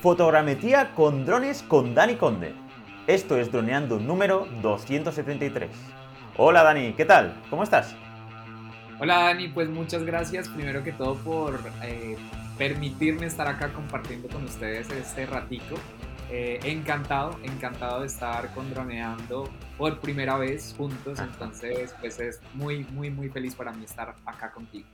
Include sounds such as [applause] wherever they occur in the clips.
Fotogrametría con drones con Dani Conde. Esto es Droneando número 273. Hola Dani, ¿qué tal? ¿Cómo estás? Hola Dani, pues muchas gracias primero que todo por eh, permitirme estar acá compartiendo con ustedes este ratico. Eh, encantado, encantado de estar con Droneando por primera vez juntos, entonces pues es muy, muy, muy feliz para mí estar acá contigo.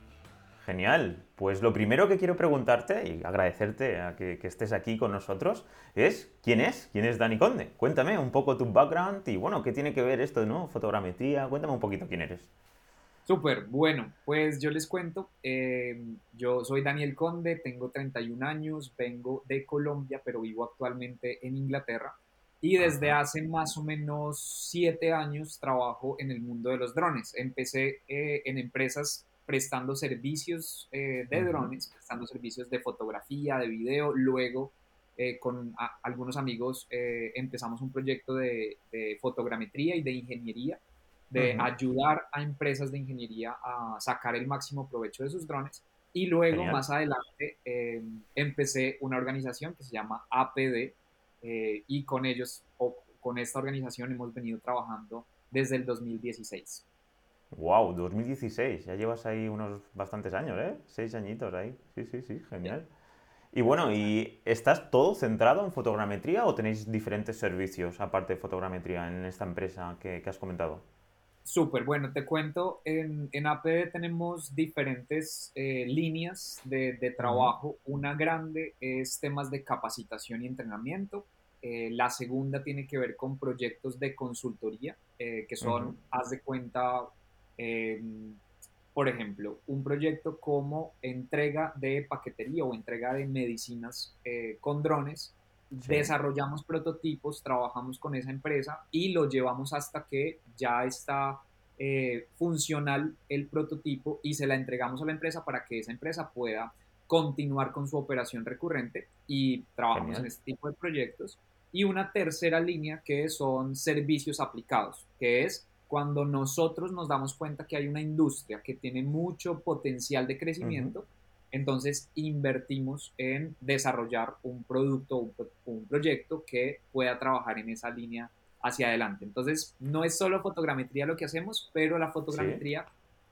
Genial. Pues lo primero que quiero preguntarte y agradecerte a que, estés aquí con nosotros es ¿quién es? ¿Quién es Dani Conde? Cuéntame un poco tu background y bueno, ¿qué tiene que ver esto, ¿no? Fotogrametría. Cuéntame un poquito quién eres. Súper, bueno, pues yo les cuento, eh, yo soy Daniel Conde, tengo 31 años, vengo de Colombia, pero vivo actualmente en Inglaterra y desde hace más o menos 7 años trabajo en el mundo de los drones. Empecé eh, en empresas prestando servicios eh, de drones, prestando servicios de fotografía, de video. Luego, eh, con algunos amigos, eh, empezamos un proyecto de, fotogrametría y de ingeniería, de ayudar a empresas de ingeniería a sacar el máximo provecho de sus drones. Y luego, más adelante, empecé una organización que se llama APD y con ellos, o con esta organización, hemos venido trabajando desde el 2016. Wow, 2016, ya llevas ahí unos bastantes años, ¿eh? Seis añitos ahí. Sí, sí, sí, genial. Y bueno, ¿y estás todo centrado en fotogrametría o tenéis diferentes servicios aparte de fotogrametría en esta empresa que, has comentado? Súper, bueno, te cuento, en, en APD tenemos diferentes eh, líneas de, trabajo. Una grande es temas de capacitación y entrenamiento. Eh, la segunda tiene que ver con proyectos de consultoría, eh, que son, haz de cuenta, Em, por ejemplo, un proyecto como entrega de paquetería o entrega de medicinas eh, con drones. Desarrollamos prototipos, trabajamos con esa empresa y lo llevamos hasta que ya está eh, funcional el prototipo y se la entregamos a la empresa para que esa empresa pueda continuar con su operación recurrente y trabajamos en este tipo de proyectos. Y una tercera línea que son servicios aplicados, que es cuando nosotros nos damos cuenta que hay una industria que tiene mucho potencial de crecimiento, entonces invertimos en desarrollar un producto, un, un, proyecto que pueda trabajar en esa línea hacia adelante. Entonces, no es solo fotogrametría lo que hacemos, pero la fotogrametría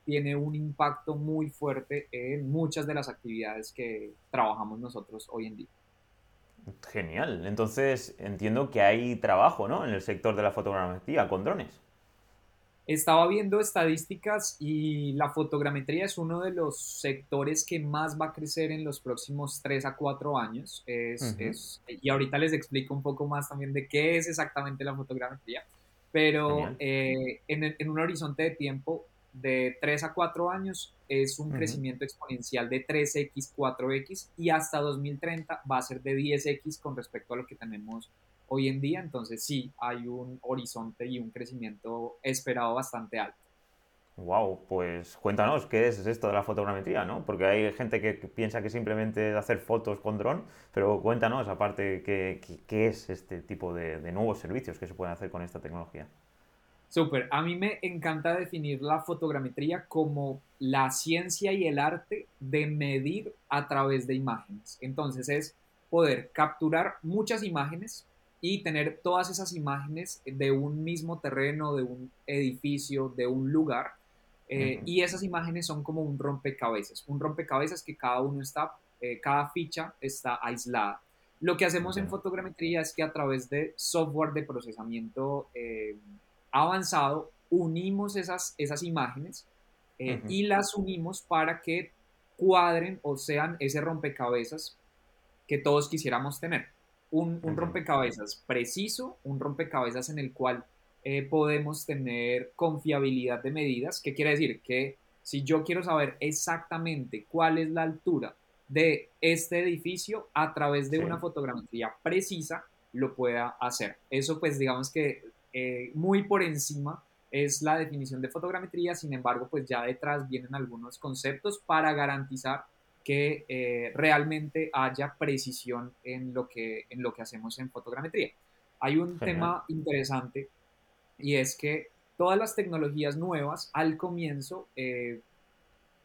tiene un impacto muy fuerte en muchas de las actividades que trabajamos nosotros hoy en día. Genial. Entonces, entiendo que hay trabajo, ¿no? En el sector de la fotogrametría con drones. Estaba viendo estadísticas y la fotogrametría es uno de los sectores que más va a crecer en los próximos 3 a 4 años. Es, y ahorita les explico un poco más también de qué es exactamente la fotogrametría. Pero eh, en, un horizonte de tiempo de 3 a 4 años es un crecimiento exponencial de 3x, 4x y hasta 2030 va a ser de 10x con respecto a lo que tenemos hoy en día, entonces sí hay un horizonte y un crecimiento esperado bastante alto. Wow, pues cuéntanos qué es esto de la fotogrametría, ¿no? Porque hay gente que piensa que simplemente es hacer fotos con dron, pero cuéntanos aparte qué, qué, es este tipo de, de, nuevos servicios que se pueden hacer con esta tecnología. Súper, a mí me encanta definir la fotogrametría como la ciencia y el arte de medir a través de imágenes. Entonces es poder capturar muchas imágenes, y tener todas esas imágenes de un mismo terreno, de un edificio, de un lugar. Eh, y esas imágenes son como un rompecabezas, un rompecabezas que cada uno está, eh, cada ficha está aislada. Lo que hacemos en fotogrametría es que a través de software de procesamiento eh, avanzado unimos esas, esas imágenes y las unimos para que cuadren o sean ese rompecabezas que todos quisiéramos tener un, rompecabezas preciso, un rompecabezas en el cual eh, podemos tener confiabilidad de medidas. ¿Qué quiere decir? Que si yo quiero saber exactamente cuál es la altura de este edificio a través de una fotografía precisa, lo pueda hacer. Eso pues digamos que eh, muy por encima es la definición de fotogrametría, sin embargo pues ya detrás vienen algunos conceptos para garantizar que eh, realmente haya precisión en lo, que, en lo que hacemos en fotogrametría. Hay un tema interesante y es que todas las tecnologías nuevas al comienzo eh,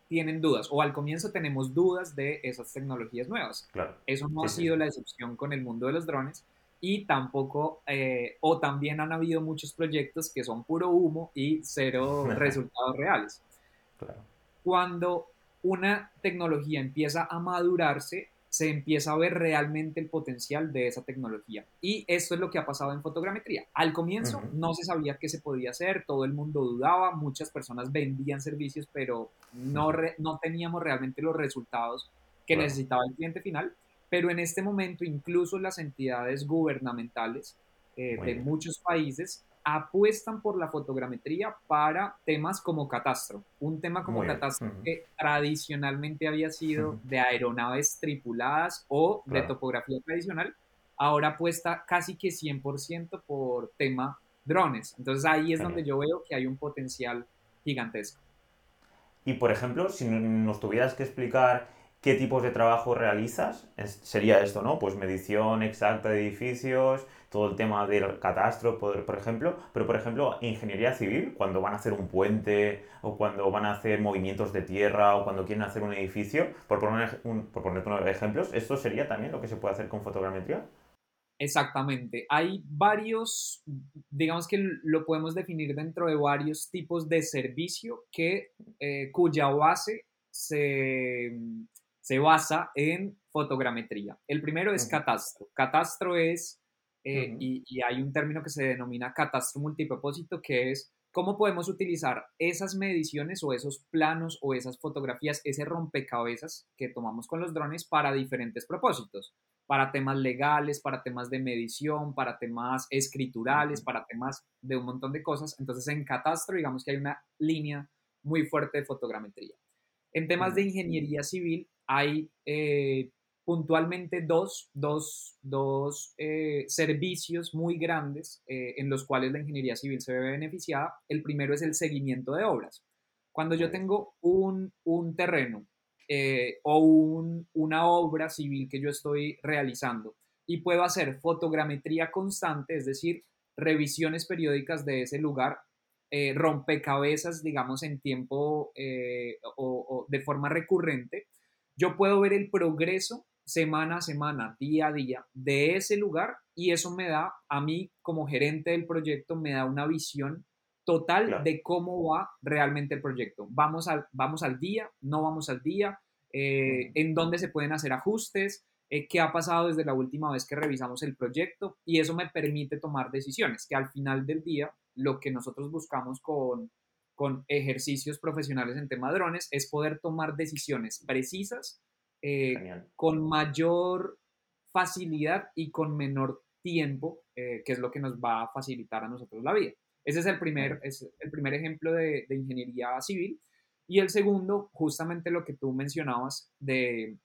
tienen dudas o al comienzo tenemos dudas de esas tecnologías nuevas. Claro. Eso no ha sido la excepción con el mundo de los drones y tampoco, eh, o también han habido muchos proyectos que son puro humo y cero [laughs] resultados reales. Claro. Cuando una tecnología empieza a madurarse, se empieza a ver realmente el potencial de esa tecnología. Y esto es lo que ha pasado en fotogrametría. Al comienzo no se sabía qué se podía hacer, todo el mundo dudaba, muchas personas vendían servicios, pero no, no teníamos realmente los resultados que necesitaba el cliente final. Pero en este momento incluso las entidades gubernamentales eh, de muchos países apuestan por la fotogrametría para temas como catastro. Un tema como catastro que tradicionalmente había sido de aeronaves tripuladas o de topografía tradicional, ahora apuesta casi que 100% por tema drones. Entonces ahí es donde yo veo que hay un potencial gigantesco. Y por ejemplo, si nos tuvieras que explicar qué tipos de trabajo realizas, sería esto, ¿no? Pues medición exacta de edificios, todo el tema del catastro, por, por, ejemplo, pero por ejemplo, ingeniería civil, cuando van a hacer un puente o cuando van a hacer movimientos de tierra o cuando quieren hacer un edificio, por poner, un, por poner unos ejemplos, ¿esto sería también lo que se puede hacer con fotogrametría? Exactamente. Hay varios, digamos que lo podemos definir dentro de varios tipos de servicio que, eh, cuya base se, se basa en fotogrametría. El primero es catastro. Catastro es eh, y, hay un término que se denomina catastro multipropósito, que es cómo podemos utilizar esas mediciones o esos planos o esas fotografías, ese rompecabezas que tomamos con los drones para diferentes propósitos, para temas legales, para temas de medición, para temas escriturales, para temas de un montón de cosas. Entonces en catastro digamos que hay una línea muy fuerte de fotogrametría. En temas de ingeniería civil hay eh, puntualmente dos, dos, dos eh, servicios muy grandes eh, en los cuales la ingeniería civil se ve beneficiada. El primero es el seguimiento de obras. Cuando yo tengo un, un terreno eh, o un, una obra civil que yo estoy realizando y puedo hacer fotogrametría constante, es decir, revisiones periódicas de ese lugar, rompecabezas, digamos, en tiempo o de forma recurrente, yo puedo ver el progreso semana a semana, día a día de ese lugar y eso me da, a mí como gerente del proyecto, me da una visión total de cómo va realmente el proyecto. Vamos al, vamos al día, no vamos al día, eh, en dónde se pueden hacer ajustes, eh, qué ha pasado desde la última vez que revisamos el proyecto y eso me permite tomar decisiones, que al final del día lo que nosotros buscamos con, con ejercicios profesionales en tema de drones es poder tomar decisiones precisas eh, con mayor facilidad y con menor tiempo, eh, que es lo que nos va a facilitar a nosotros la vida. Ese es el primer, es el primer ejemplo de, ingeniería civil. Y el segundo, justamente lo que tú mencionabas de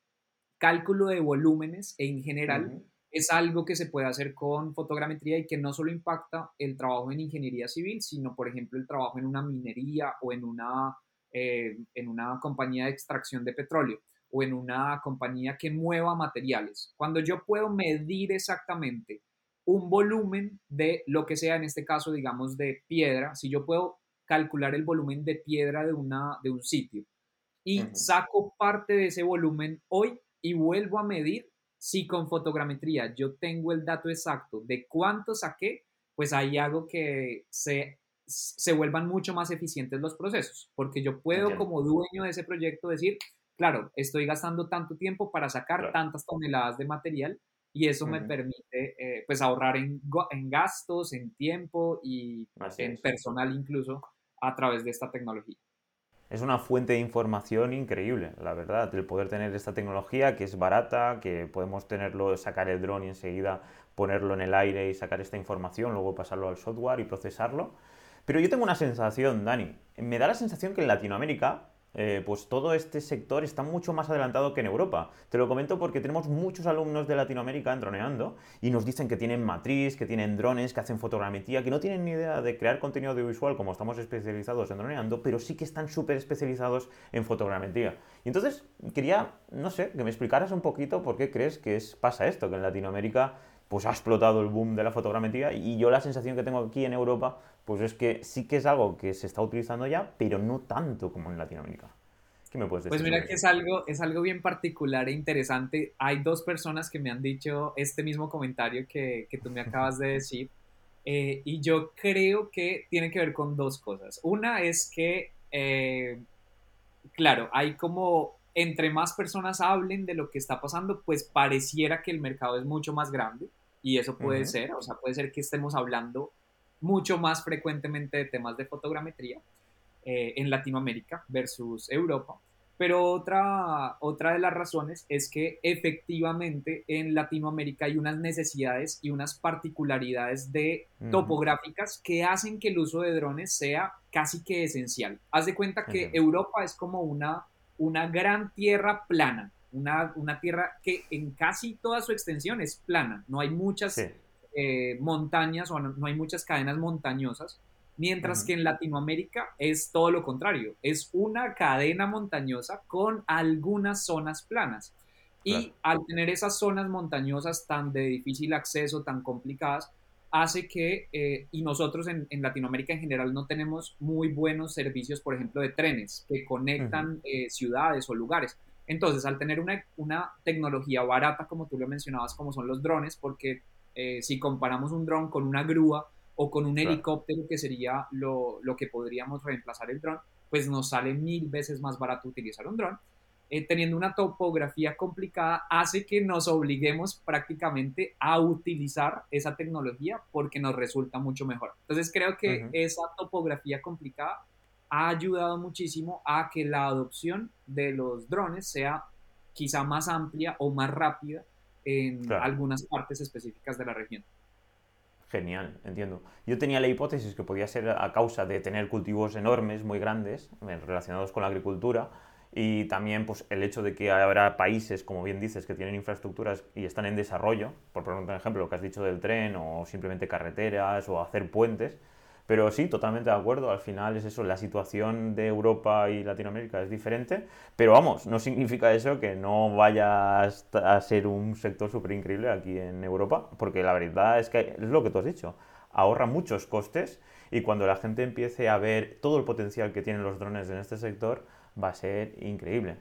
cálculo de volúmenes en general, es algo que se puede hacer con fotogrametría y que no solo impacta el trabajo en ingeniería civil, sino, por ejemplo, el trabajo en una minería o en una, eh, en una compañía de extracción de petróleo o en una compañía que mueva materiales. Cuando yo puedo medir exactamente un volumen de lo que sea, en este caso, digamos, de piedra, si yo puedo calcular el volumen de piedra de, una, de un sitio y saco parte de ese volumen hoy y vuelvo a medir, si con fotogrametría yo tengo el dato exacto de cuánto saqué, pues ahí hago que se, se vuelvan mucho más eficientes los procesos, porque yo puedo como dueño de ese proyecto decir, claro, estoy gastando tanto tiempo para sacar tantas toneladas de material y eso me permite eh, pues ahorrar en, gastos, en tiempo y en personal incluso a través de esta tecnología. Es una fuente de información increíble, la verdad, el poder tener esta tecnología que es barata, que podemos tenerlo, sacar el dron y enseguida ponerlo en el aire y sacar esta información, luego pasarlo al software y procesarlo. Pero yo tengo una sensación, Dani, me da la sensación que en Latinoamérica eh, pues todo este sector está mucho más adelantado que en Europa. Te lo comento porque tenemos muchos alumnos de Latinoamérica droneando y nos dicen que tienen matriz, que tienen drones, que hacen fotogrametría, que no tienen ni idea de crear contenido audiovisual como estamos especializados en droneando, pero sí que están súper especializados en fotogrametría. Y entonces quería, no sé, que me explicaras un poquito por qué crees que es, pasa esto, que en Latinoamérica pues ha explotado el boom de la fotogrametría y yo la sensación que tengo aquí en Europa pues es que sí que es algo que se está utilizando ya, pero no tanto como en Latinoamérica. ¿Qué me puedes decir? Pues mira que es algo, es algo bien particular e interesante. Hay dos personas que me han dicho este mismo comentario que, que tú me [laughs] acabas de decir. Eh, y yo creo que tiene que ver con dos cosas. Una es que, eh, claro, hay como entre más personas hablen de lo que está pasando, pues pareciera que el mercado es mucho más grande y eso puede ser, o sea, puede ser que estemos hablando mucho más frecuentemente de temas de fotogrametría eh, en Latinoamérica versus Europa. Pero otra, otra de las razones es que efectivamente en Latinoamérica hay unas necesidades y unas particularidades de topográficas que hacen que el uso de drones sea casi que esencial. Haz de cuenta que Europa es como una, una gran tierra plana, una, una, tierra que en casi toda su extensión es plana, no hay muchas eh, montañas o no hay muchas cadenas montañosas Mientras que en Latinoamérica es todo lo contrario, es una cadena montañosa con algunas zonas planas. Y al tener esas zonas montañosas tan de difícil acceso, tan complicadas, hace que, eh, y nosotros en, Latinoamérica en general no tenemos muy buenos servicios, por ejemplo, de trenes que conectan eh, ciudades o lugares. Entonces, al tener una, una, tecnología barata, como tú lo mencionabas, como son los drones, porque eh, si comparamos un dron con una grúa, o con un helicóptero que sería lo, que podríamos reemplazar el dron, pues nos sale mil veces más barato utilizar un dron. Eh, teniendo una topografía complicada hace que nos obliguemos prácticamente a utilizar esa tecnología porque nos resulta mucho mejor. Entonces creo que esa topografía complicada ha ayudado muchísimo a que la adopción de los drones sea quizá más amplia o más rápida en algunas partes específicas de la región. Genial, entiendo. Yo tenía la hipótesis que podía ser a causa de tener cultivos enormes, muy grandes, eh, relacionados con la agricultura, y también pues, el hecho de que habrá países, como bien dices, que tienen infraestructuras y están en desarrollo, por poner un ejemplo, lo que has dicho del tren, o simplemente carreteras, o hacer puentes, pero sí, totalmente de acuerdo. Al final es eso, la situación de Europa y Latinoamérica es diferente. Pero vamos, no significa eso que no vaya a ser un sector súper increíble aquí en Europa. Porque la verdad es que es lo que tú has dicho. Ahorra muchos costes y cuando la gente empiece a ver todo el potencial que tienen los drones en este sector, va a ser increíble.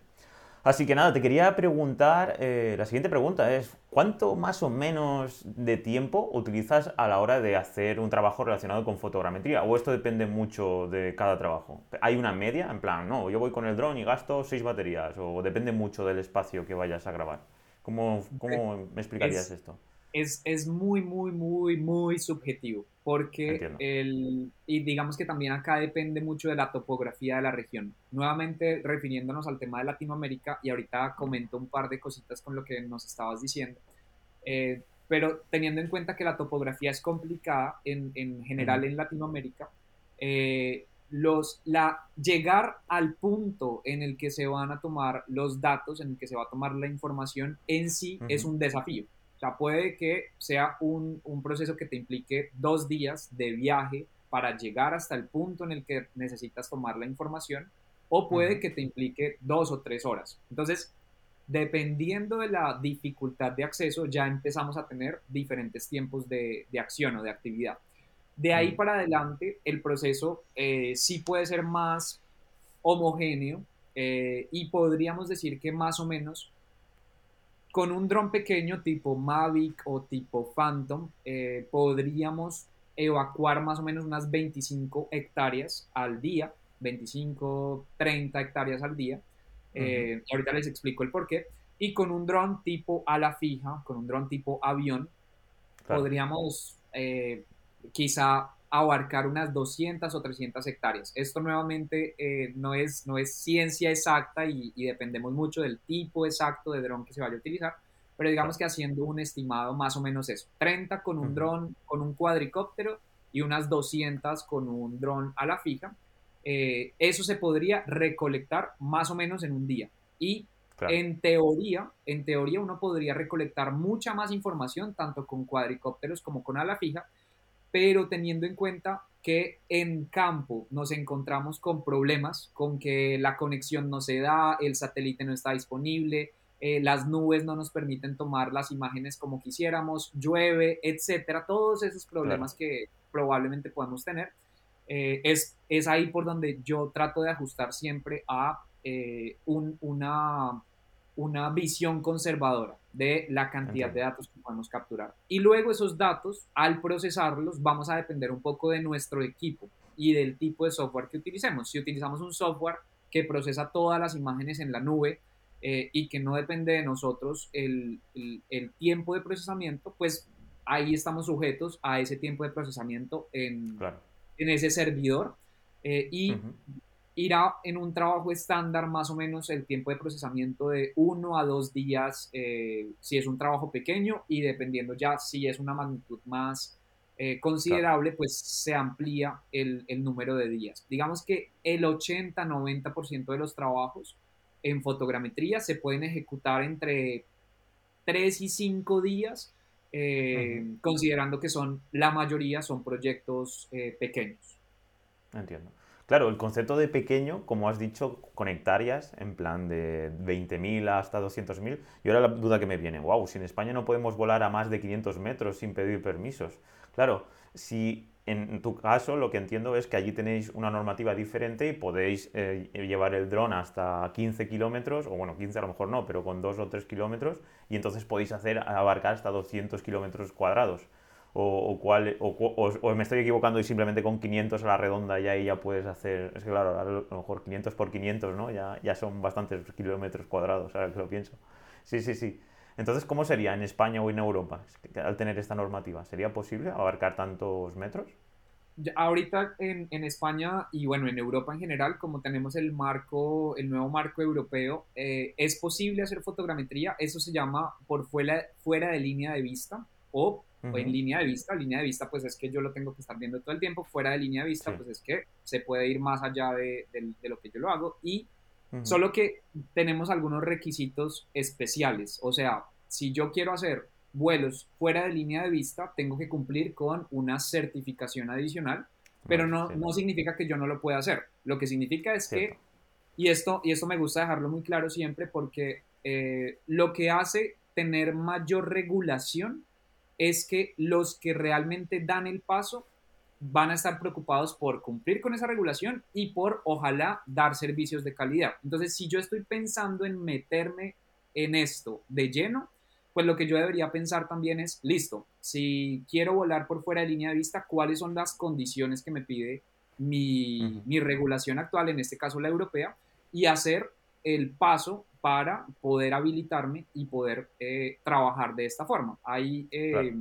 Así que nada, te quería preguntar, eh, la siguiente pregunta es, ¿cuánto más o menos de tiempo utilizas a la hora de hacer un trabajo relacionado con fotogrametría? ¿O esto depende mucho de cada trabajo? ¿Hay una media? En plan, no, yo voy con el dron y gasto seis baterías, o depende mucho del espacio que vayas a grabar. ¿Cómo, cómo me explicarías esto? Es, es muy, muy, muy, muy subjetivo porque el, y digamos que también acá depende mucho de la topografía de la región. Nuevamente refiriéndonos al tema de Latinoamérica y ahorita comento un par de cositas con lo que nos estabas diciendo, eh, pero teniendo en cuenta que la topografía es complicada en, en general en Latinoamérica, eh, los, la, llegar al punto en el que se van a tomar los datos, en el que se va a tomar la información en sí es un desafío sea, puede que sea un, un, proceso que te implique dos días de viaje para llegar hasta el punto en el que necesitas tomar la información, o puede que te implique dos o tres horas. Entonces, dependiendo de la dificultad de acceso, ya empezamos a tener diferentes tiempos de, de acción o de actividad. De ahí para adelante, el proceso eh, sí puede ser más homogéneo eh, y podríamos decir que más o menos con un dron pequeño tipo Mavic o tipo Phantom eh, podríamos evacuar más o menos unas 25 hectáreas al día, 25, 30 hectáreas al día. Eh, ahorita les explico el por qué. Y con un dron tipo ala fija, con un dron tipo avión, podríamos eh, quizá abarcar unas 200 o 300 hectáreas. Esto nuevamente eh, no, es, no es ciencia exacta y, dependemos mucho del tipo exacto de dron que se vaya a utilizar, pero digamos que haciendo un estimado más o menos eso, 30 con un dron, con un cuadricóptero y unas 200 con un dron a la fija, eh, eso se podría recolectar más o menos en un día. Y en teoría, en teoría uno podría recolectar mucha más información tanto con cuadricópteros como con ala fija, pero teniendo en cuenta que en campo nos encontramos con problemas, con que la conexión no se da, el satélite no está disponible, eh, las nubes no nos permiten tomar las imágenes como quisiéramos, llueve, etcétera, todos esos problemas que probablemente podemos tener. Eh, es, es ahí por donde yo trato de ajustar siempre a eh, una, una visión conservadora de la cantidad de datos que podemos capturar. Y luego esos datos, al procesarlos, vamos a depender un poco de nuestro equipo y del tipo de software que utilicemos. Si utilizamos un software que procesa todas las imágenes en la nube eh, y que no depende de nosotros el, el, tiempo de procesamiento, pues ahí estamos sujetos a ese tiempo de procesamiento en, en ese servidor. Eh, y irá en un trabajo estándar más o menos el tiempo de procesamiento de uno a dos días eh, si es un trabajo pequeño y dependiendo ya si es una magnitud más eh, considerable, pues se amplía el, el, número de días. Digamos que el 80-90% de los trabajos en fotogrametría se pueden ejecutar entre 3 y 5 días, eh, considerando que son la mayoría son proyectos pequeños. Entiendo. Claro, el concepto de pequeño, como has dicho, con hectáreas, en plan de 20.000 hasta 200.000, y ahora la duda que me viene, wow, si en España no podemos volar a más de 500 metros sin pedir permisos. Claro, si en tu caso lo que entiendo es que allí tenéis una normativa diferente y podéis eh, llevar el dron hasta 15 kilómetros, o bueno, 15 a lo mejor no, pero con 2 o 3 kilómetros, y entonces podéis hacer abarcar hasta 200 kilómetros cuadrados o, cuál, o, me estoy equivocando y simplemente con 500 a la redonda ya ahí ya puedes hacer, es que claro, a lo mejor 500 por 500, ¿no? Ya, ya son bastantes kilómetros cuadrados, ahora que lo pienso. Sí, sí, sí. Entonces, ¿cómo sería en España o en Europa al tener esta normativa? ¿Sería posible abarcar tantos metros? Ahorita en, en, España y bueno, en Europa en general, como tenemos el marco, el nuevo marco europeo, eh, es posible hacer fotogrametría, eso se llama por fuera, fuera de línea de vista o o en línea de vista. Línea de vista, pues es que yo lo tengo que estar viendo todo el tiempo. Fuera de línea de vista, pues es que se puede ir más allá de, lo que yo lo hago. Y solo que tenemos algunos requisitos especiales. O sea, si yo quiero hacer vuelos fuera de línea de vista, tengo que cumplir con una certificación adicional, pero no, no significa que yo no lo pueda hacer. Lo que significa es que, y esto, y esto me gusta dejarlo muy claro siempre, porque eh, lo que hace tener mayor regulación es que los que realmente dan el paso van a estar preocupados por cumplir con esa regulación y por, ojalá, dar servicios de calidad. Entonces, si yo estoy pensando en meterme en esto de lleno, pues lo que yo debería pensar también es, listo, si quiero volar por fuera de línea de vista, ¿cuáles son las condiciones que me pide mi, mi regulación actual, en este caso la europea, y hacer el paso para poder habilitarme y poder eh, trabajar de esta forma. Ahí eh,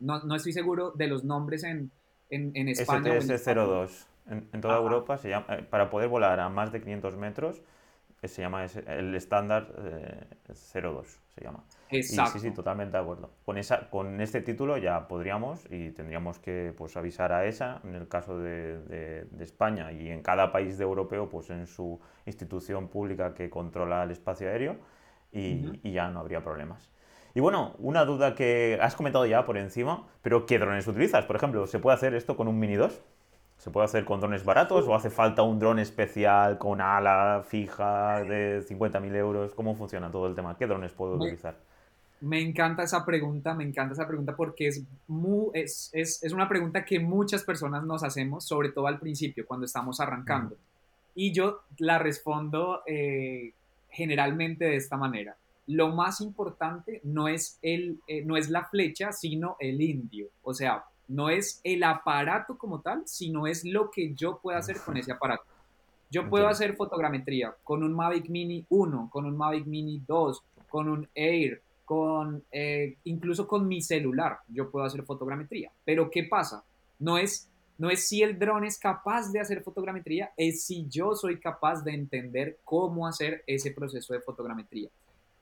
no, no, estoy seguro de los nombres en, en, en España. STS-02. En, en, toda Europa, se llama, eh, para poder volar a más de 500 metros, se llama el estándar 02, se llama. Exacto. sí, sí, totalmente de acuerdo. Con, esa, con este título ya podríamos y tendríamos que pues, avisar a esa, en el caso de, de, España y en cada país de europeo, pues en su institución pública que controla el espacio aéreo y, y ya no habría problemas. Y bueno, una duda que has comentado ya por encima, pero ¿qué drones utilizas? Por ejemplo, ¿se puede hacer esto con un Mini 2? ¿Se puede hacer con drones baratos o hace falta un dron especial con ala fija de 50.000 euros? ¿Cómo funciona todo el tema? ¿Qué drones puedo utilizar? Me encanta esa pregunta, me encanta esa pregunta porque es, muy, es, es, es, una pregunta que muchas personas nos hacemos, sobre todo al principio, cuando estamos arrancando. Y yo la respondo eh, generalmente de esta manera. Lo más importante no es, el, eh, no es la flecha, sino el indio. O sea, no es el aparato como tal, sino es lo que yo puedo hacer con ese aparato. Yo puedo hacer fotogrametría con un Mavic Mini 1, con un Mavic Mini 2, con un Air, con eh, incluso con mi celular yo puedo hacer fotogrametría. Pero ¿qué pasa? No es, no es si el dron es capaz de hacer fotogrametría, es si yo soy capaz de entender cómo hacer ese proceso de fotogrametría.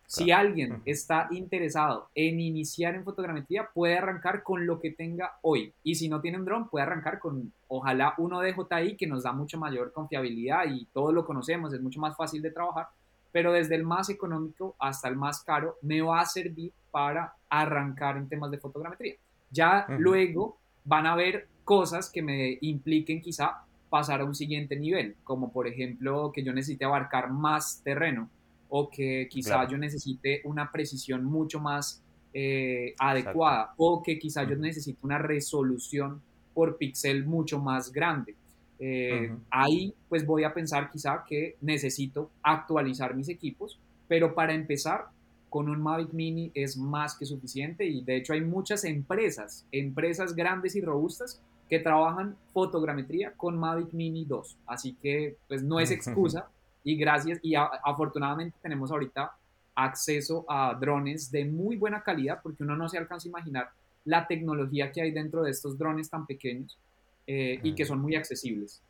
Si alguien está interesado en iniciar en fotogrametría, puede arrancar con lo que tenga hoy. Y si no tiene un dron, puede arrancar con, ojalá, uno de DJI que nos da mucho mayor confiabilidad y todos lo conocemos, es mucho más fácil de trabajar. Pero desde el más económico hasta el más caro me va a servir para arrancar en temas de fotogrametría. Ya luego van a haber cosas que me impliquen quizá pasar a un siguiente nivel, como por ejemplo que yo necesite abarcar más terreno o que quizá yo necesite una precisión mucho más eh, adecuada o que quizá yo necesite una resolución por píxel mucho más grande. eh, ahí pues voy a pensar quizá que necesito actualizar mis equipos, pero para empezar con un Mavic Mini es más que suficiente y de hecho hay muchas empresas, empresas grandes y robustas que trabajan fotogrametría con Mavic Mini 2, así que pues no es [laughs] excusa y gracias y afortunadamente tenemos ahorita acceso a drones de muy buena calidad porque uno no se alcanza a imaginar la tecnología que hay dentro de estos drones tan pequeños eh, y que son muy accesibles.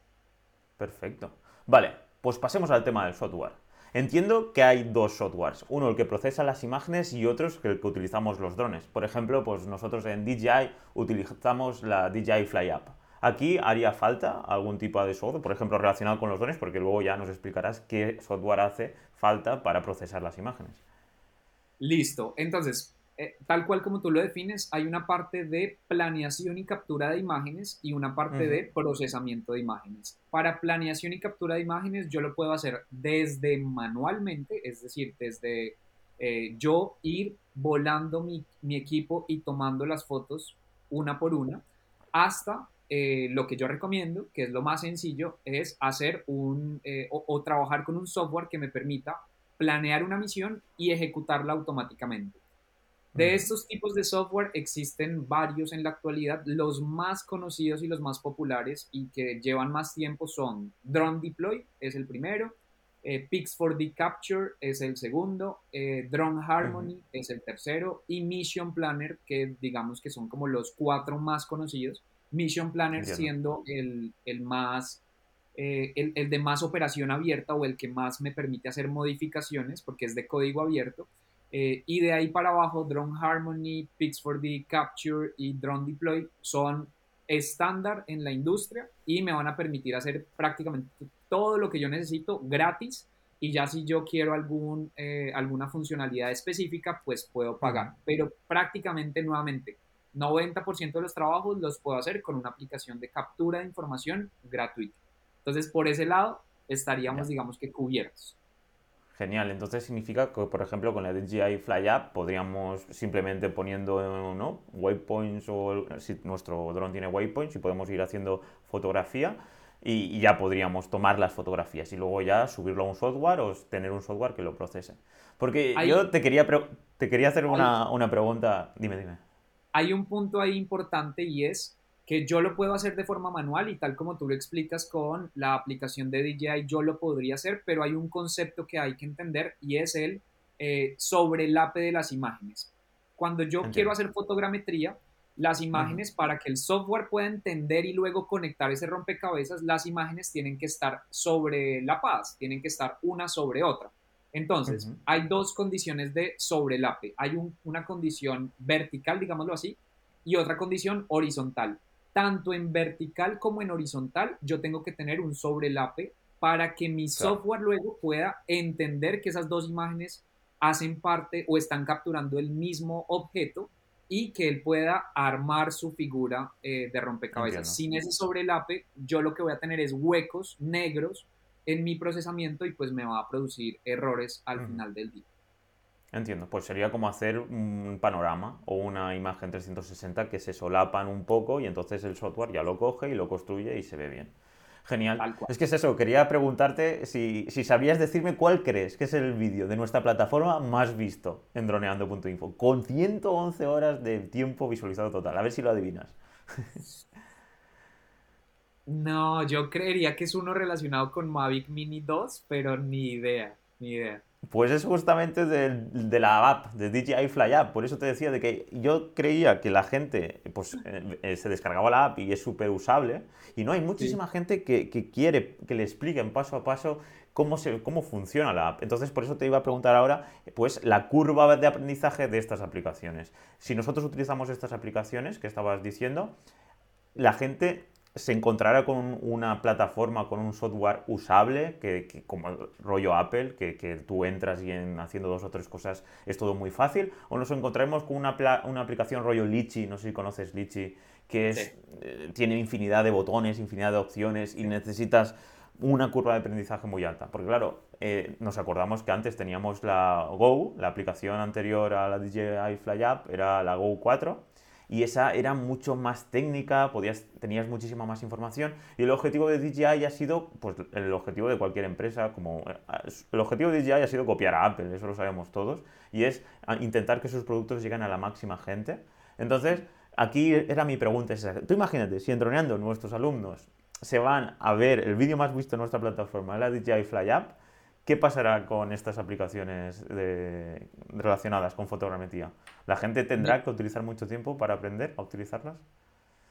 Perfecto. Vale, pues pasemos al tema del software. Entiendo que hay dos softwares, uno el que procesa las imágenes y otro es el que utilizamos los drones. Por ejemplo, pues nosotros en DJI utilizamos la DJI Fly App. Aquí haría falta algún tipo de software, por ejemplo, relacionado con los drones, porque luego ya nos explicarás qué software hace falta para procesar las imágenes. Listo. Entonces, eh, tal cual como tú lo defines, hay una parte de planeación y captura de imágenes y una parte de procesamiento de imágenes. Para planeación y captura de imágenes yo lo puedo hacer desde manualmente, es decir, desde eh, yo ir volando mi, equipo y tomando las fotos una por una, hasta eh, lo que yo recomiendo, que es lo más sencillo, es hacer un o trabajar con un software que me permita planear una misión y ejecutarla automáticamente. De estos tipos de software existen varios en la actualidad. Los más conocidos y los más populares y que llevan más tiempo son Drone Deploy, es el primero, eh, Pix4D Capture es el segundo, eh, Drone Harmony es el tercero y Mission Planner, que digamos que son como los cuatro más conocidos. Mission Planner siendo el, más, eh, el, el de más operación abierta o el que más me permite hacer modificaciones porque es de código abierto. Eh, y de ahí para abajo, Drone Harmony, Pix4D Capture y Drone Deploy son estándar en la industria y me van a permitir hacer prácticamente todo lo que yo necesito gratis y ya si yo quiero algún, eh, alguna funcionalidad específica, pues puedo pagar. Pero prácticamente nuevamente, 90% de los trabajos los puedo hacer con una aplicación de captura de información gratuita. Entonces, por ese lado, estaríamos, digamos que cubiertos. Genial, entonces significa que, por ejemplo, con la DJI Fly App podríamos simplemente poniendo ¿no? waypoints o si nuestro dron tiene waypoints y podemos ir haciendo fotografía y, ya podríamos tomar las fotografías y luego ya subirlo a un software o tener un software que lo procese. Porque yo te quería, te quería hacer una, una pregunta, dime, dime. Hay un punto ahí importante y es que yo lo puedo hacer de forma manual y tal como tú lo explicas con la aplicación de DJI, yo lo podría hacer, pero hay un concepto que hay que entender y es el eh, sobrelape de las imágenes. Cuando yo quiero hacer fotogrametría, las imágenes, para que el software pueda entender y luego conectar ese rompecabezas, las imágenes tienen que estar sobrelapadas, tienen que estar una sobre otra. Entonces, hay dos condiciones de sobrelape. Hay una condición vertical, digámoslo así, y otra condición horizontal tanto en vertical como en horizontal, yo tengo que tener un sobrelape para que mi software luego pueda entender que esas dos imágenes hacen parte o están capturando el mismo objeto y que él pueda armar su figura eh, de rompecabezas. Sin ese sobrelape, yo lo que voy a tener es huecos negros en mi procesamiento y pues me va a producir errores al final del día. Entiendo, pues sería como hacer un panorama o una imagen 360 que se solapan un poco y entonces el software ya lo coge y lo construye y se ve bien. Genial. Es que es eso, quería preguntarte si, si sabías decirme cuál crees que es el vídeo de nuestra plataforma más visto en droneando.info, con 111 horas de tiempo visualizado total. A ver si lo adivinas. [laughs] No, yo creería que es uno relacionado con Mavic Mini 2, pero ni idea, ni idea. Pues es justamente de, la app, de DJI Fly App. Por eso te decía de que yo creía que la gente pues, eh, eh, se descargaba la app y es súper usable. Y no, hay muchísima gente que, quiere que le expliquen paso a paso cómo, se, cómo funciona la app. Entonces, por eso te iba a preguntar ahora, pues, la curva de aprendizaje de estas aplicaciones. Si nosotros utilizamos estas aplicaciones que estabas diciendo, la gente se encontrará con una plataforma, con un software usable, que, como el rollo Apple, que, tú entras y en haciendo dos o tres cosas es todo muy fácil, o nos encontraremos con una, una aplicación rollo Litchi, no sé si conoces Litchi, que es, eh, tiene infinidad de botones, infinidad de opciones y necesitas una curva de aprendizaje muy alta. Porque claro, eh, nos acordamos que antes teníamos la Go, la aplicación anterior a la DJI Fly App era la Go 4, y esa era mucho más técnica, podías, tenías muchísima más información y el objetivo de DJI ha sido, pues el objetivo de cualquier empresa, como eh, el objetivo de DJI ha sido copiar a Apple, eso lo sabemos todos, y es intentar que sus productos lleguen a la máxima gente. Entonces, aquí era mi pregunta, tú imagínate, si entroneando nuestros alumnos se van a ver el vídeo más visto en nuestra plataforma, la DJI Fly App, ¿Qué pasará con estas aplicaciones relacionadas con fotogrametría? ¿La gente tendrá que utilizar mucho tiempo para aprender a utilizarlas?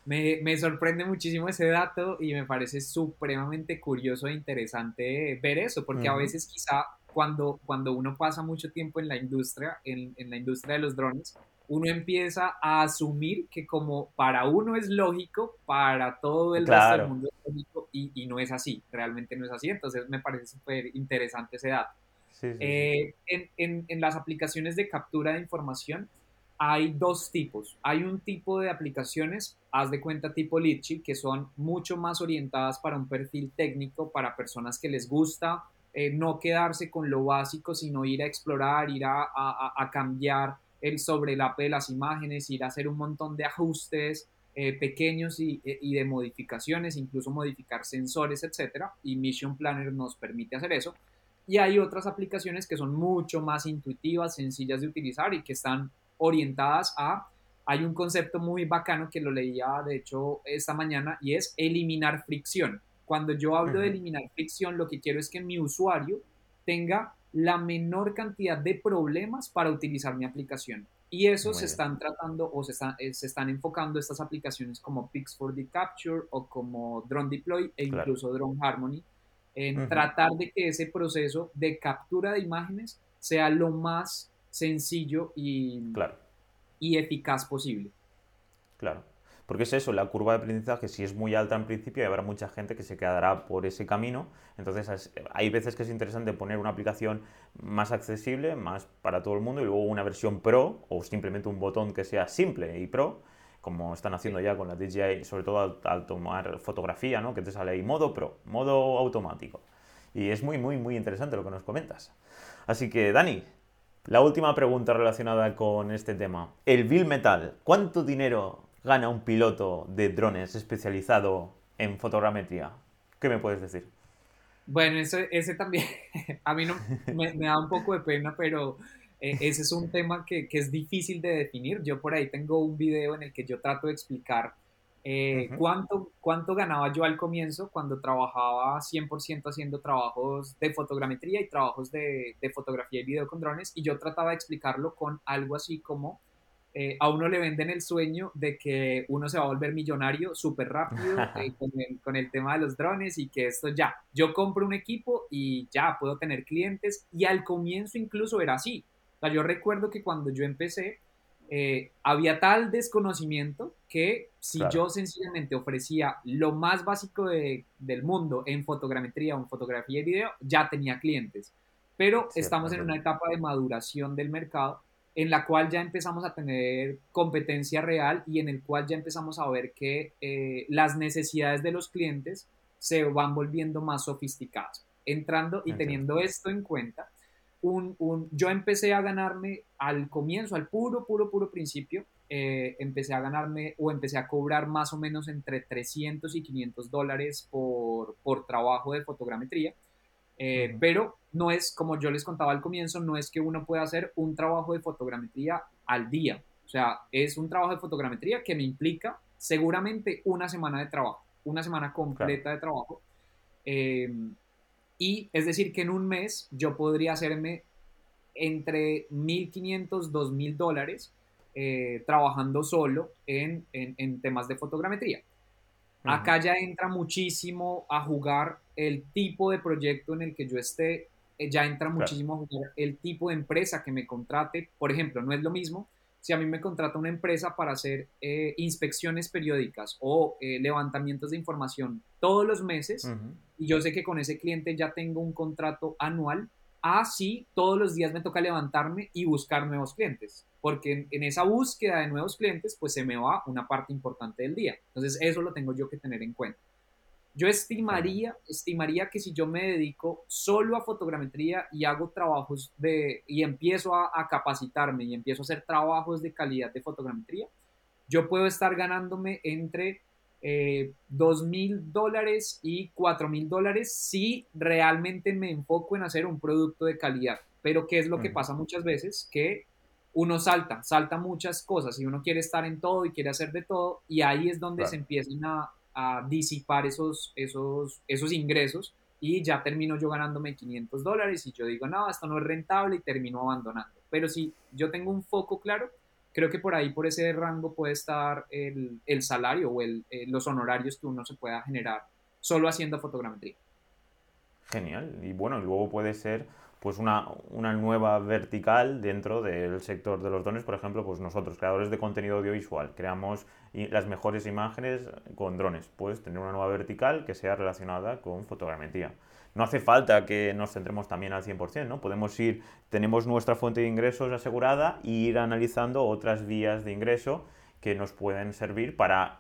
Me, me sorprende muchísimo ese dato y me parece supremamente curioso e interesante ver eso, porque a veces quizá cuando, cuando uno pasa mucho tiempo en la industria, en, en la industria de los drones, uno empieza a asumir que como para uno es lógico, para todo el resto del mundo es lógico y, no es así, realmente no es así. Entonces me parece súper interesante ese dato. Eh, en, en, las aplicaciones de captura de información hay dos tipos. Hay un tipo de aplicaciones, haz de cuenta tipo Litchi, que son mucho más orientadas para un perfil técnico, para personas que les gusta eh, no quedarse con lo básico, sino ir a explorar, ir a, a, a cambiar el sobrelape de las imágenes, ir a hacer un montón de ajustes eh, pequeños y, y, de modificaciones, incluso modificar sensores, etcétera, y Mission Planner nos permite hacer eso. Y hay otras aplicaciones que son mucho más intuitivas, sencillas de utilizar y que están orientadas a hay un concepto muy bacano que lo leía de hecho esta mañana y es eliminar fricción. Cuando yo hablo de eliminar fricción, lo que quiero es que mi usuario tenga la menor cantidad de problemas para utilizar mi aplicación. Y eso se están tratando o se, eh, se, están enfocando estas aplicaciones como Pix4D Capture o como Drone Deploy e incluso Drone Harmony en tratar de que ese proceso de captura de imágenes sea lo más sencillo y, claro. y eficaz posible. Claro. Porque es eso, la curva de aprendizaje, si es muy alta en principio, habrá mucha gente que se quedará por ese camino. Entonces, hay veces que es interesante poner una aplicación más accesible, más para todo el mundo, y luego una versión pro, o simplemente un botón que sea simple y pro, como están haciendo ya con la DJI, sobre todo al, tomar fotografía, ¿no? que te sale ahí modo pro, modo automático. Y es muy, muy, muy interesante lo que nos comentas. Así que, Dani, la última pregunta relacionada con este tema. El Bill Metal, ¿cuánto dinero gana un piloto de drones especializado en fotogrametría? ¿Qué me puedes decir? Bueno, ese, ese también, [laughs] a mí no, me, da un poco de pena, pero eh, ese es un tema que, que, es difícil de definir. Yo por ahí tengo un video en el que yo trato de explicar eh, cuánto, cuánto ganaba yo al comienzo cuando trabajaba 100% haciendo trabajos de fotogrametría y trabajos de, de fotografía y video con drones, y yo trataba de explicarlo con algo así como eh, a uno le venden el sueño de que uno se va a volver millonario súper rápido [laughs] eh, con, el, tema de los drones y que esto ya, yo compro un equipo y ya puedo tener clientes y al comienzo incluso era así. O sea, yo recuerdo que cuando yo empecé eh, había tal desconocimiento que si yo sencillamente ofrecía lo más básico del mundo en fotogrametría o en fotografía y video, ya tenía clientes. Pero estamos en una etapa de maduración del mercado en la cual ya empezamos a tener competencia real y en el cual ya empezamos a ver que eh, las necesidades de los clientes se van volviendo más sofisticadas. Entrando y teniendo esto en cuenta, un, un, yo empecé a ganarme al comienzo, al puro, puro, puro principio, eh, empecé a ganarme o empecé a cobrar más o menos entre 300 y 500 dólares por, por trabajo de fotogrametría. Eh, pero no es, como yo les contaba al comienzo, no es que uno pueda hacer un trabajo de fotogrametría al día. O sea, es un trabajo de fotogrametría que me implica seguramente una semana de trabajo, una semana completa de trabajo. Eh, y es decir, que en un mes yo podría hacerme entre 1.500, 2.000 dólares eh, trabajando solo en, en, temas de fotogrametría. Acá ya entra muchísimo a jugar el tipo de proyecto en el que yo esté, eh, ya entra muchísimo a jugar el tipo de empresa que me contrate. Por ejemplo, no es lo mismo si a mí me contrata una empresa para hacer eh, inspecciones periódicas o eh, levantamientos de información todos los meses y yo sé que con ese cliente ya tengo un contrato anual, así todos los días me toca levantarme y buscar nuevos clientes, porque en, esa búsqueda de nuevos clientes pues se me va una parte importante del día. Entonces eso lo tengo yo que tener en cuenta. Yo estimaría, estimaría que si yo me dedico solo a fotogrametría y hago trabajos de, y empiezo a, capacitarme y empiezo a hacer trabajos de calidad de fotogrametría, yo puedo estar ganándome entre eh, dos mil dólares y cuatro mil dólares si realmente me enfoco en hacer un producto de calidad. Pero ¿qué es lo que pasa muchas veces? Que uno salta, salta muchas cosas y uno quiere estar en todo y quiere hacer de todo y ahí es donde se empiezan a, a, disipar esos, esos, esos ingresos y ya termino yo ganándome 500 dólares y yo digo, no, esto no es rentable y termino abandonando. Pero si yo tengo un foco claro, creo que por ahí, por ese rango puede estar el, el salario o el, eh, los honorarios que uno se pueda generar solo haciendo fotogrametría. Genial. Y bueno, luego puede ser pues una, una, nueva vertical dentro del sector de los dones, por ejemplo, pues nosotros, creadores de contenido audiovisual, creamos las mejores imágenes con drones, pues tener una nueva vertical que sea relacionada con fotogrametría. No hace falta que nos centremos también al 100%, ¿no? Podemos ir, tenemos nuestra fuente de ingresos asegurada e ir analizando otras vías de ingreso que nos pueden servir para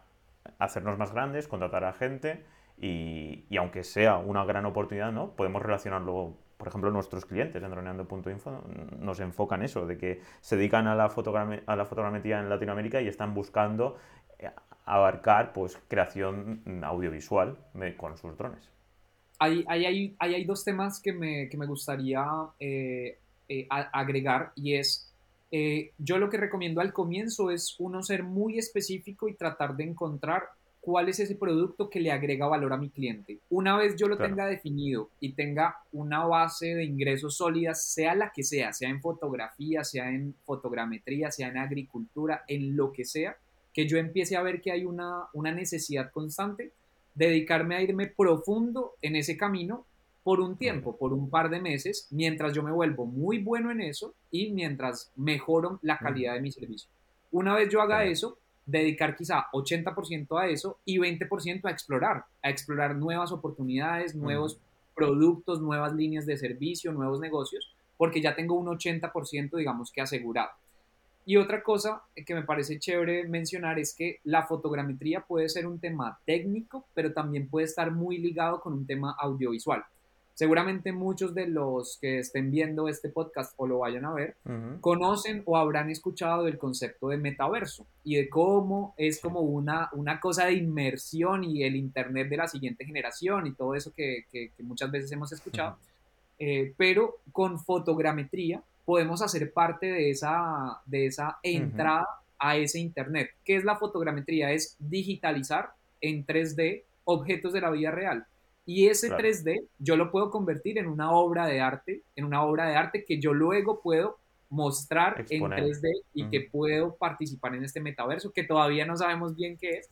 hacernos más grandes, contratar a gente y, y aunque sea una gran oportunidad, ¿no? Podemos relacionarlo por ejemplo, nuestros clientes en droneando.info nos enfocan eso, de que se dedican a la, a la fotogrametría en Latinoamérica y están buscando eh, abarcar pues, creación audiovisual con sus drones. Hay, hay, hay, hay dos temas que me, que me gustaría eh, eh, agregar y es, yo lo que recomiendo al comienzo es uno ser muy específico y tratar de encontrar cuál es ese producto que le agrega valor a mi cliente. Una vez yo lo tenga definido y tenga una base de ingresos sólidas, sea la que sea, sea en fotografía, sea en fotogrametría, sea en agricultura, en lo que sea, que yo empiece a ver que hay una, una necesidad constante, dedicarme a irme profundo en ese camino por un tiempo, por un par de meses, mientras yo me vuelvo muy bueno en eso y mientras mejoro la calidad de mi servicio. Una vez yo haga eso, dedicar quizá 80% a eso y 20% a explorar, a explorar nuevas oportunidades, nuevos productos, nuevas líneas de servicio, nuevos negocios, porque ya tengo un 80% digamos que asegurado. Y otra cosa que me parece chévere mencionar es que la fotogrametría puede ser un tema técnico, pero también puede estar muy ligado con un tema audiovisual. Seguramente muchos de los que estén viendo este podcast o lo vayan a ver, conocen o habrán escuchado del concepto de metaverso y de cómo es como una, una cosa de inmersión y el Internet de la siguiente generación y todo eso que, que, muchas veces hemos escuchado. Eh, pero con fotogrametría podemos hacer parte de esa, de esa entrada a ese Internet. ¿Qué es la fotogrametría? Es digitalizar en 3D objetos de la vida real y ese 3D yo lo puedo convertir en una obra de arte, en una obra de arte que yo luego puedo mostrar en 3D y que puedo participar en este metaverso, que todavía no sabemos bien qué es,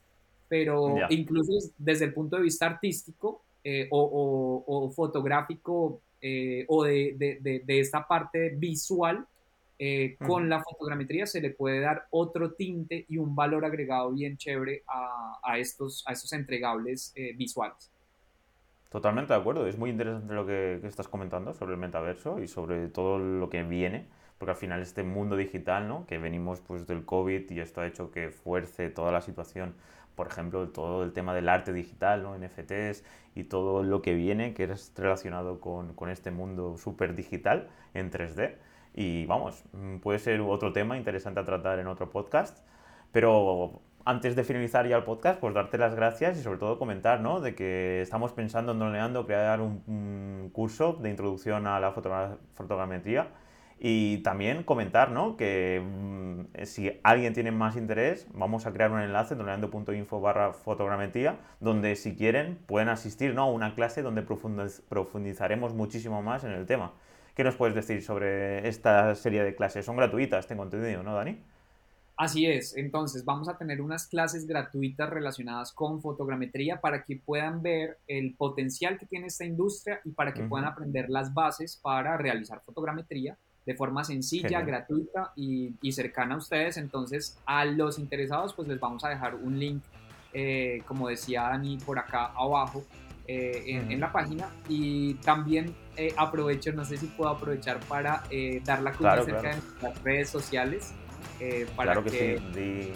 pero incluso desde el punto de vista artístico eh, o, fotográfico eh, o de, de, esta parte visual, eh, con la fotogrametría se le puede dar otro tinte y un valor agregado bien chévere a, a estos, a estos entregables visuales. Totalmente de acuerdo, es muy interesante lo que, estás comentando sobre el metaverso y sobre todo lo que viene, porque al final este mundo digital, ¿no? que venimos pues del COVID y esto ha hecho que fuerce toda la situación, por ejemplo, todo el tema del arte digital, ¿no? NFTs y todo lo que viene, que es relacionado con, con este mundo súper digital en 3D. Y vamos, mm, puede ser otro tema interesante a tratar en otro podcast, pero antes de finalizar ya el podcast, pues darte las gracias y sobre todo comentar, ¿no? De que estamos pensando en Droneando crear un, curso de introducción a la fotogrametría y también comentar, ¿no? Que mm, si alguien tiene más interés, vamos a crear un enlace, droneando.info barra fotogrametría, donde si quieren pueden asistir, ¿no? A una clase donde profundizaremos muchísimo más en el tema. ¿Qué nos puedes decir sobre esta serie de clases? Son gratuitas, tengo entendido, ¿no, Dani? Así es, entonces vamos a tener unas clases gratuitas relacionadas con fotogrametría para que puedan ver el potencial que tiene esta industria y para que puedan aprender las bases para realizar fotogrametría de forma sencilla, gratuita y, cercana a ustedes. Entonces a los interesados pues les vamos a dejar un link, eh, como decía Dani, por acá abajo eh, en, la página. Y también eh, aprovecho, no sé si puedo aprovechar para dar la cuenta acerca de las redes sociales. Eh, claro que, sí.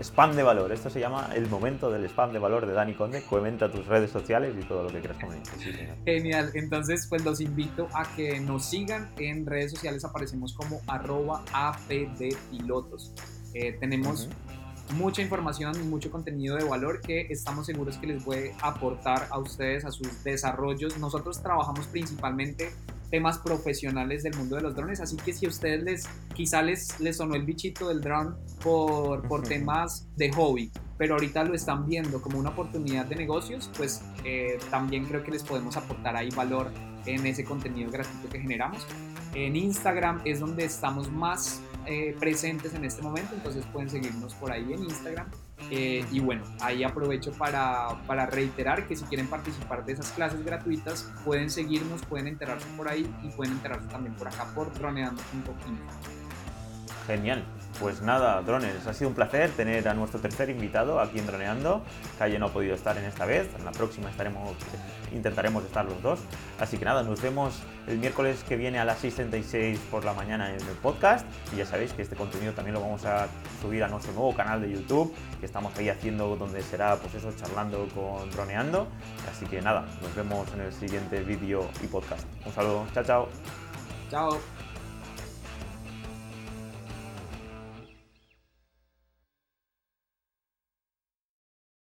Spam de valor. Esto se llama el momento del spam de valor de Dani Conde. Comenta tus redes sociales y todo lo que quieras comentar. Genial. Entonces, pues los invito a que nos sigan en redes sociales. Aparecemos como arroba apdpilotos. Eh, tenemos mucha información y mucho contenido de valor que estamos seguros que les puede aportar a ustedes, a sus desarrollos. Nosotros trabajamos principalmente temas profesionales del mundo de los drones, así que si a ustedes les, quizá les, les sonó el bichito del drone por, por temas de hobby, pero ahorita lo están viendo como una oportunidad de negocios, pues eh, también creo que les podemos aportar ahí valor en ese contenido gratuito que generamos. En Instagram es donde estamos más eh, presentes en este momento, entonces pueden seguirnos por ahí en Instagram. Eh, y bueno, ahí aprovecho para, para, reiterar que si quieren participar de esas clases gratuitas, pueden seguirnos, pueden enterarse por ahí y pueden enterarse también por acá por droneando.info. Genial. Pues nada, drones, ha sido un placer tener a nuestro tercer invitado aquí en Droneando. Calle no ha podido estar en esta vez, en la próxima estaremos, intentaremos estar los dos. Así que nada, nos vemos el miércoles que viene a las 6.36 por la mañana en el podcast. Y ya sabéis que este contenido también lo vamos a subir a nuestro nuevo canal de YouTube, que estamos ahí haciendo donde será pues eso, charlando con Droneando. Así que nada, nos vemos en el siguiente vídeo y podcast. Un saludo, chao, chao. Chao.